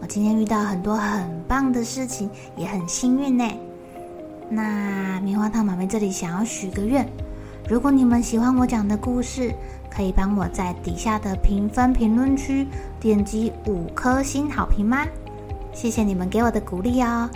我今天遇到很多很棒的事情，也很幸运呢。那棉花糖妈咪这里想要许个愿，如果你们喜欢我讲的故事，可以帮我在底下的评分评论区点击五颗星好评吗？谢谢你们给我的鼓励哦。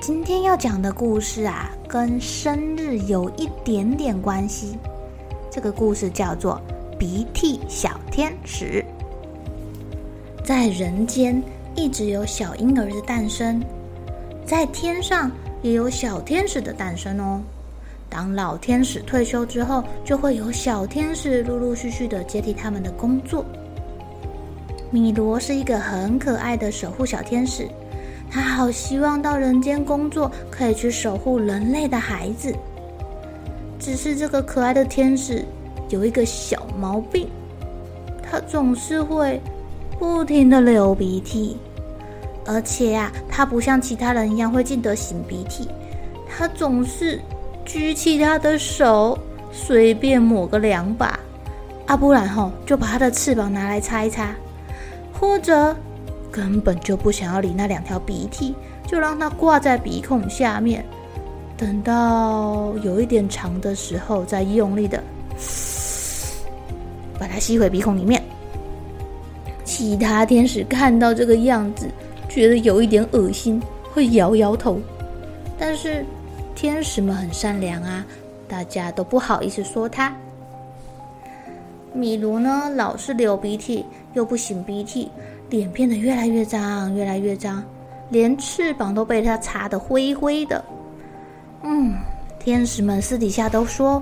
今天要讲的故事啊，跟生日有一点点关系。这个故事叫做《鼻涕小天使》。在人间一直有小婴儿的诞生，在天上也有小天使的诞生哦。当老天使退休之后，就会有小天使陆陆续续的接替他们的工作。米罗是一个很可爱的守护小天使，他好希望到人间工作，可以去守护人类的孩子。只是这个可爱的天使有一个小毛病，他总是会。不停的流鼻涕，而且、啊，他不像其他人一样会记得擤鼻涕，他总是举起他的手，随便抹个两把，啊，不然吼就把他的翅膀拿来擦一擦，或者根本就不想要理那两条鼻涕，就让它挂在鼻孔下面，等到有一点长的时候，再用力的把它吸回鼻孔里面。其他天使看到这个样子，觉得有一点恶心，会摇摇头。但是天使们很善良啊，大家都不好意思说他。米罗呢，老是流鼻涕，又不擤鼻涕，脸变得越来越脏，越来越脏，连翅膀都被他擦得灰灰的。嗯，天使们私底下都说，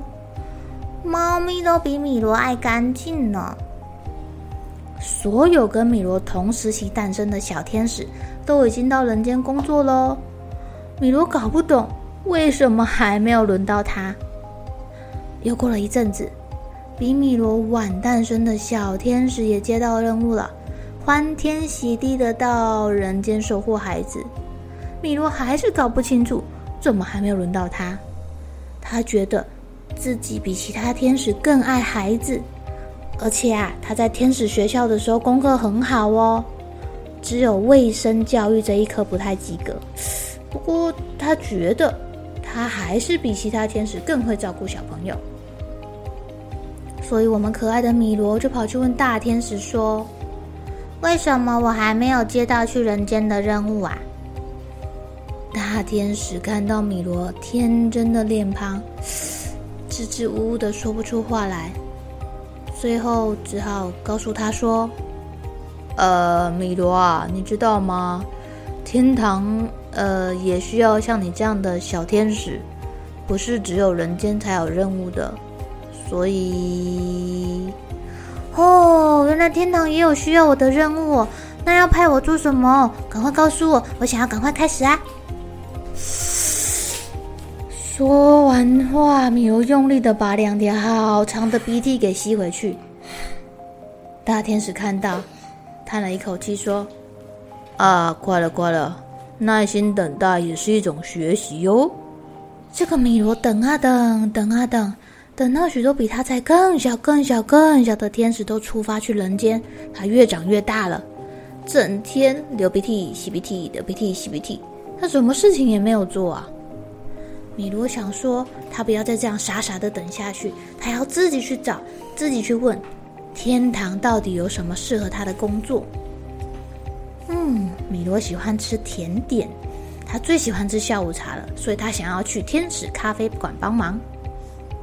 猫咪都比米罗爱干净呢。所有跟米罗同时期诞生的小天使都已经到人间工作喽。米罗搞不懂为什么还没有轮到他。又过了一阵子，比米罗晚诞生的小天使也接到任务了，欢天喜地的到人间守护孩子。米罗还是搞不清楚怎么还没有轮到他。他觉得自己比其他天使更爱孩子。而且啊，他在天使学校的时候功课很好哦，只有卫生教育这一科不太及格。不过他觉得他还是比其他天使更会照顾小朋友，所以我们可爱的米罗就跑去问大天使说：“为什么我还没有接到去人间的任务啊？”大天使看到米罗天真的脸庞，支支吾吾的说不出话来。最后只好告诉他说：“呃，米罗啊，你知道吗？天堂呃也需要像你这样的小天使，不是只有人间才有任务的。所以，哦，原来天堂也有需要我的任务哦。那要派我做什么？赶快告诉我，我想要赶快开始啊！”说完话，米罗用力的把两条好长的鼻涕给吸回去。大天使看到，叹了一口气说：“啊，快了，快了，耐心等待也是一种学习哟。”这个米罗等啊等，等啊等，等到许多比他才更小、更小、更小的天使都出发去人间，他越长越大了，整天流鼻涕、吸鼻涕、流鼻涕、吸鼻涕，他什么事情也没有做啊。米罗想说，他不要再这样傻傻的等下去，他要自己去找，自己去问，天堂到底有什么适合他的工作。嗯，米罗喜欢吃甜点，他最喜欢吃下午茶了，所以他想要去天使咖啡馆帮忙。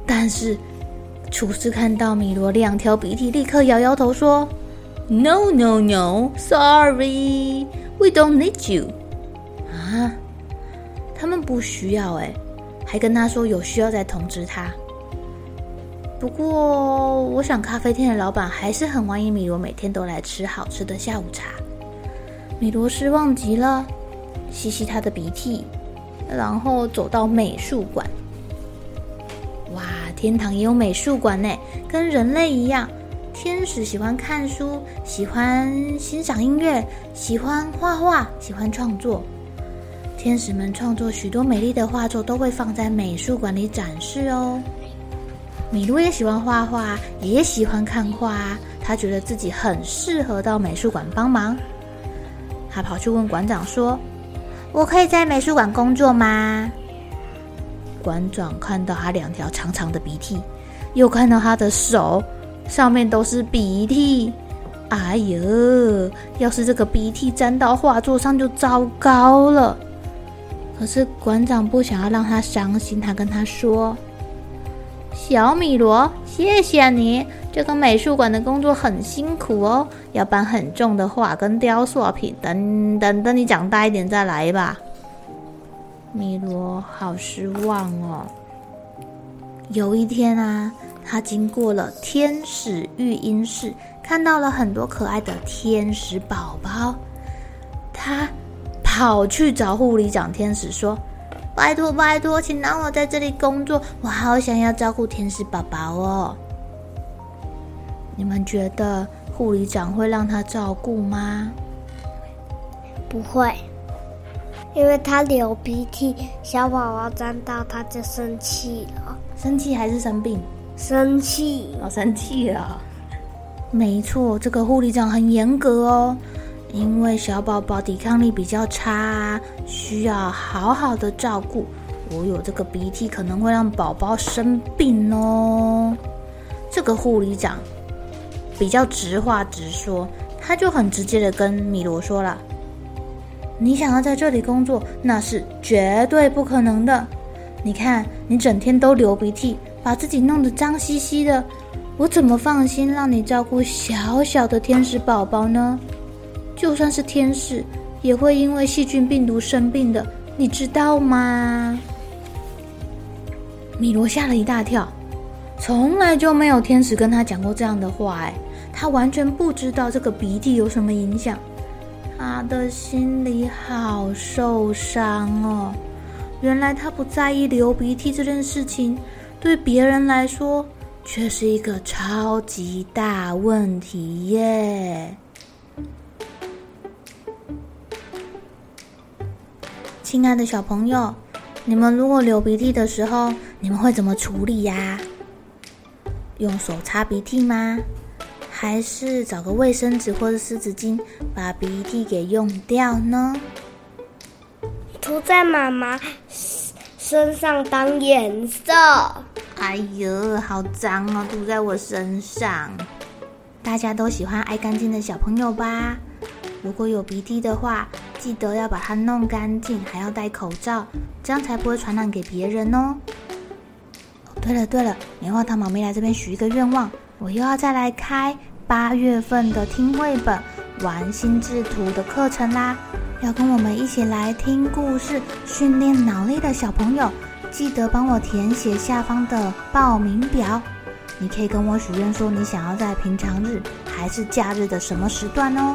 但是厨师看到米罗两条鼻涕，立刻摇摇头说：“No, no, no, sorry, we don't need you。”啊，他们不需要哎，还跟他说有需要再通知他。不过，我想咖啡店的老板还是很欢迎米罗每天都来吃好吃的下午茶。米罗失望极了，吸吸他的鼻涕，然后走到美术馆。哇，天堂也有美术馆呢，跟人类一样，天使喜欢看书，喜欢欣赏音乐，喜欢画画，喜欢创作。天使们创作许多美丽的画作，都会放在美术馆里展示哦。米露也喜欢画画，也喜欢看画，他觉得自己很适合到美术馆帮忙。他跑去问馆长说：“我可以在美术馆工作吗？”馆长看到他两条长长的鼻涕，又看到他的手上面都是鼻涕，哎呦！要是这个鼻涕沾到画作上就糟糕了。可是馆长不想要让他伤心，他跟他说：“小米罗，谢谢你。”这个美术馆的工作很辛苦哦，要搬很重的画跟雕塑品，等等等你长大一点再来吧。米罗好失望哦。有一天啊，他经过了天使育婴室，看到了很多可爱的天使宝宝，他跑去找护理长天使说：“拜托拜托，请让我在这里工作，我好想要照顾天使宝宝哦。”你们觉得护理长会让他照顾吗？不会，因为他流鼻涕，小宝宝沾到他就生气了。生气还是生病？生气。哦，生气了。没错，这个护理长很严格哦，因为小宝宝抵抗力比较差，需要好好的照顾。我有这个鼻涕，可能会让宝宝生病哦。这个护理长。比较直话直说，他就很直接的跟米罗说了：“你想要在这里工作，那是绝对不可能的。你看，你整天都流鼻涕，把自己弄得脏兮兮的，我怎么放心让你照顾小小的天使宝宝呢？就算是天使，也会因为细菌病毒生病的，你知道吗？”米罗吓了一大跳，从来就没有天使跟他讲过这样的话，哎。他完全不知道这个鼻涕有什么影响，他的心里好受伤哦。原来他不在意流鼻涕这件事情，对别人来说却是一个超级大问题耶。亲爱的小朋友，你们如果流鼻涕的时候，你们会怎么处理呀？用手擦鼻涕吗？还是找个卫生纸或者湿纸巾，把鼻涕给用掉呢？涂在妈妈身上当颜色。哎呦，好脏哦！涂在我身上。大家都喜欢爱干净的小朋友吧？如果有鼻涕的话，记得要把它弄干净，还要戴口罩，这样才不会传染给别人哦。对了对了，棉花糖妈咪来这边许一个愿望，我又要再来开。八月份的听绘本、玩心智图的课程啦，要跟我们一起来听故事、训练脑力的小朋友，记得帮我填写下方的报名表。你可以跟我许愿说，你想要在平常日还是假日的什么时段哦。